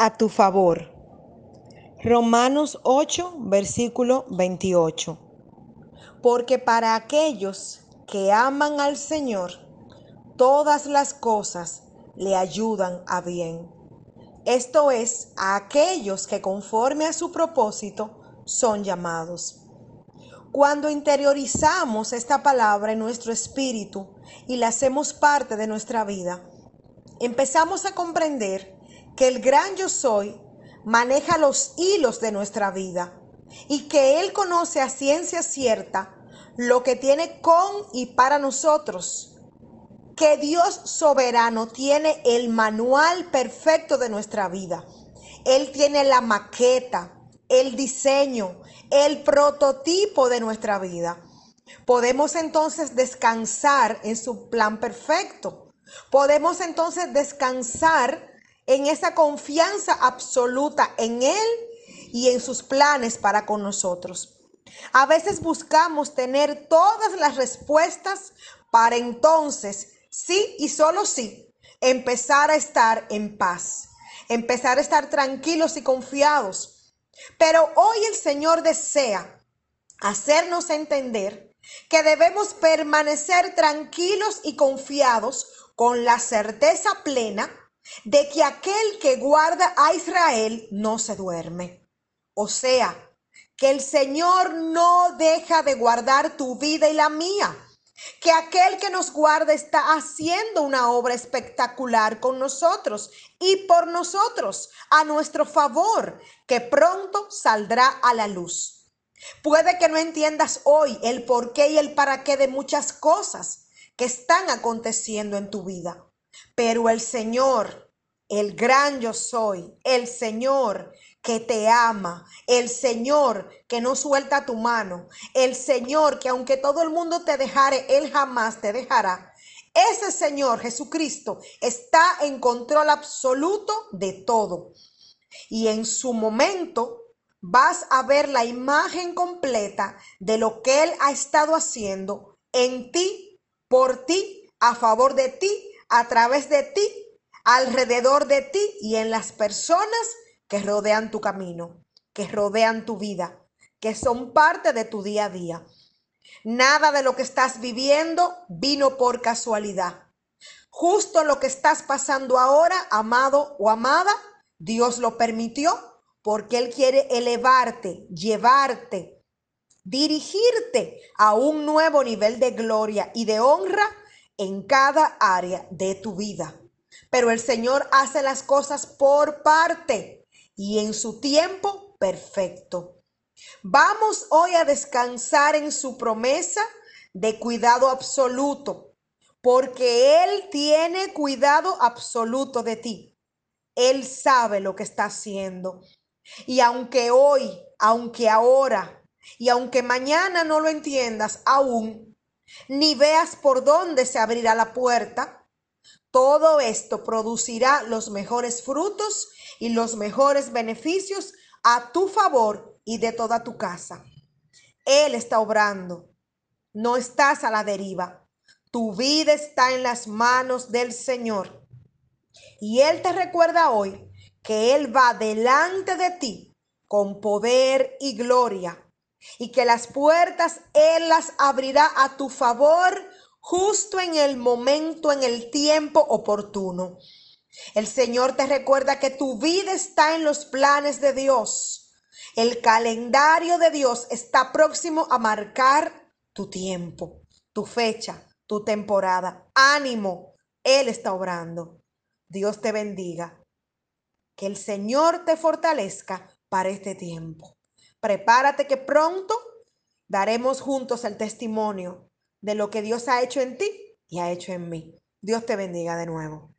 a tu favor. Romanos 8, versículo 28. Porque para aquellos que aman al Señor, todas las cosas le ayudan a bien. Esto es, a aquellos que conforme a su propósito son llamados. Cuando interiorizamos esta palabra en nuestro espíritu y la hacemos parte de nuestra vida, empezamos a comprender que el gran yo soy maneja los hilos de nuestra vida y que Él conoce a ciencia cierta lo que tiene con y para nosotros. Que Dios soberano tiene el manual perfecto de nuestra vida. Él tiene la maqueta, el diseño, el prototipo de nuestra vida. Podemos entonces descansar en su plan perfecto. Podemos entonces descansar en esa confianza absoluta en Él y en sus planes para con nosotros. A veces buscamos tener todas las respuestas para entonces, sí y solo sí, empezar a estar en paz, empezar a estar tranquilos y confiados. Pero hoy el Señor desea hacernos entender que debemos permanecer tranquilos y confiados con la certeza plena de que aquel que guarda a Israel no se duerme. O sea, que el Señor no deja de guardar tu vida y la mía. Que aquel que nos guarda está haciendo una obra espectacular con nosotros y por nosotros, a nuestro favor, que pronto saldrá a la luz. Puede que no entiendas hoy el por qué y el para qué de muchas cosas que están aconteciendo en tu vida. Pero el Señor, el gran yo soy, el Señor que te ama, el Señor que no suelta tu mano, el Señor que aunque todo el mundo te dejare, Él jamás te dejará. Ese Señor Jesucristo está en control absoluto de todo. Y en su momento vas a ver la imagen completa de lo que Él ha estado haciendo en ti, por ti, a favor de ti a través de ti, alrededor de ti y en las personas que rodean tu camino, que rodean tu vida, que son parte de tu día a día. Nada de lo que estás viviendo vino por casualidad. Justo lo que estás pasando ahora, amado o amada, Dios lo permitió porque Él quiere elevarte, llevarte, dirigirte a un nuevo nivel de gloria y de honra en cada área de tu vida. Pero el Señor hace las cosas por parte y en su tiempo perfecto. Vamos hoy a descansar en su promesa de cuidado absoluto, porque Él tiene cuidado absoluto de ti. Él sabe lo que está haciendo. Y aunque hoy, aunque ahora, y aunque mañana no lo entiendas aún, ni veas por dónde se abrirá la puerta. Todo esto producirá los mejores frutos y los mejores beneficios a tu favor y de toda tu casa. Él está obrando. No estás a la deriva. Tu vida está en las manos del Señor. Y Él te recuerda hoy que Él va delante de ti con poder y gloria y que las puertas Él las abrirá a tu favor justo en el momento, en el tiempo oportuno. El Señor te recuerda que tu vida está en los planes de Dios. El calendario de Dios está próximo a marcar tu tiempo, tu fecha, tu temporada. Ánimo, Él está obrando. Dios te bendiga. Que el Señor te fortalezca para este tiempo. Prepárate que pronto daremos juntos el testimonio de lo que Dios ha hecho en ti y ha hecho en mí. Dios te bendiga de nuevo.